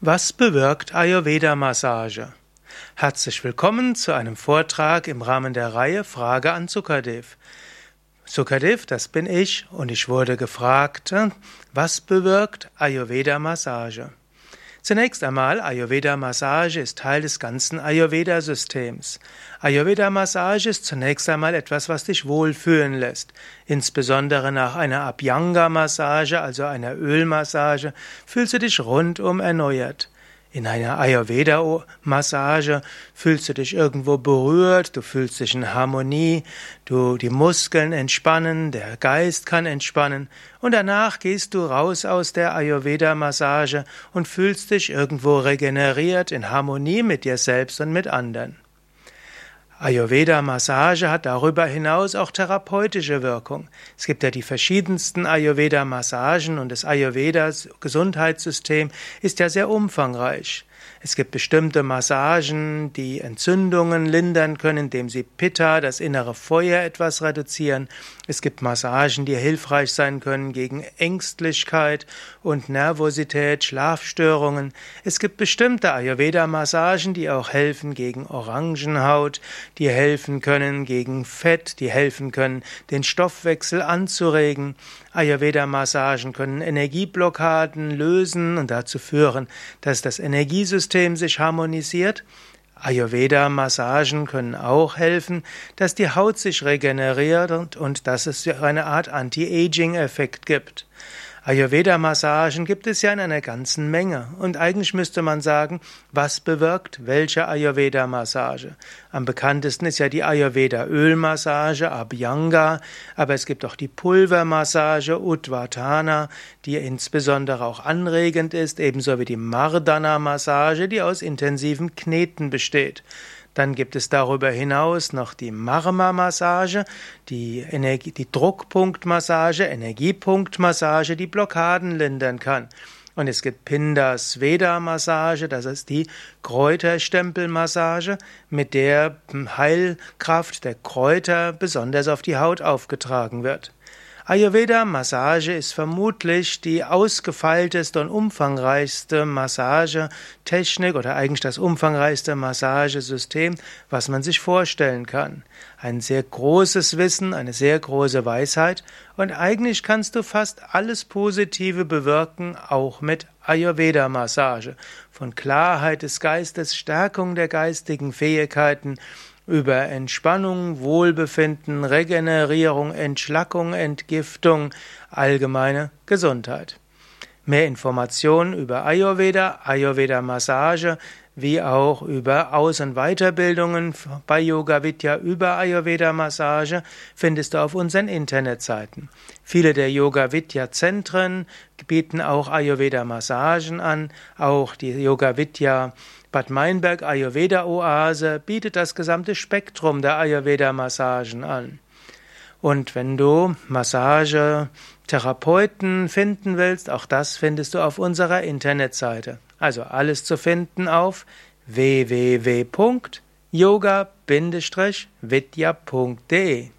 Was bewirkt Ayurveda-Massage? Herzlich willkommen zu einem Vortrag im Rahmen der Reihe Frage an Sukadev. Sukadev, das bin ich, und ich wurde gefragt, was bewirkt Ayurveda-Massage? Zunächst einmal, Ayurveda-Massage ist Teil des ganzen Ayurveda-Systems. Ayurveda-Massage ist zunächst einmal etwas, was dich wohlfühlen lässt. Insbesondere nach einer Abhyanga-Massage, also einer Ölmassage, fühlst du dich rundum erneuert. In einer Ayurveda-Massage fühlst du dich irgendwo berührt, du fühlst dich in Harmonie, du, die Muskeln entspannen, der Geist kann entspannen und danach gehst du raus aus der Ayurveda-Massage und fühlst dich irgendwo regeneriert in Harmonie mit dir selbst und mit anderen. Ayurveda-Massage hat darüber hinaus auch therapeutische Wirkung. Es gibt ja die verschiedensten Ayurveda-Massagen und das Ayurveda-Gesundheitssystem ist ja sehr umfangreich. Es gibt bestimmte Massagen, die Entzündungen lindern können, indem sie Pitta, das innere Feuer, etwas reduzieren. Es gibt Massagen, die hilfreich sein können gegen Ängstlichkeit und Nervosität, Schlafstörungen. Es gibt bestimmte Ayurveda-Massagen, die auch helfen gegen Orangenhaut, die helfen können gegen Fett, die helfen können, den Stoffwechsel anzuregen. Ayurveda-Massagen können Energieblockaden lösen und dazu führen, dass das Energiesystem sich harmonisiert. Ayurveda-Massagen können auch helfen, dass die Haut sich regeneriert und, und dass es eine Art Anti-Aging-Effekt gibt. Ayurveda-Massagen gibt es ja in einer ganzen Menge. Und eigentlich müsste man sagen, was bewirkt welche Ayurveda-Massage? Am bekanntesten ist ja die Ayurveda-Ölmassage, Abhyanga, aber es gibt auch die Pulvermassage, Udvatana, die insbesondere auch anregend ist, ebenso wie die Mardana-Massage, die aus intensiven Kneten besteht. Dann gibt es darüber hinaus noch die Marma-Massage, die, Energie, die Druckpunktmassage, Energiepunktmassage, die Blockaden lindern kann. Und es gibt Pinda-Sveda-Massage, das ist die Kräuterstempelmassage, mit der Heilkraft der Kräuter besonders auf die Haut aufgetragen wird. Ayurveda-Massage ist vermutlich die ausgefeilteste und umfangreichste Massagetechnik oder eigentlich das umfangreichste Massagesystem, was man sich vorstellen kann. Ein sehr großes Wissen, eine sehr große Weisheit und eigentlich kannst du fast alles Positive bewirken, auch mit Ayurveda-Massage. Von Klarheit des Geistes, Stärkung der geistigen Fähigkeiten, über Entspannung, Wohlbefinden, Regenerierung, Entschlackung, Entgiftung, allgemeine Gesundheit. Mehr Informationen über Ayurveda, Ayurveda-Massage, wie auch über Aus- und Weiterbildungen bei Yoga Vidya über Ayurveda-Massage findest du auf unseren Internetseiten. Viele der Yoga Vidya Zentren bieten auch Ayurveda-Massagen an, auch die Yoga Vidya Bad Meinberg Ayurveda Oase bietet das gesamte Spektrum der Ayurveda Massagen an. Und wenn du Massagetherapeuten finden willst, auch das findest du auf unserer Internetseite. Also alles zu finden auf www.yoga-vidya.de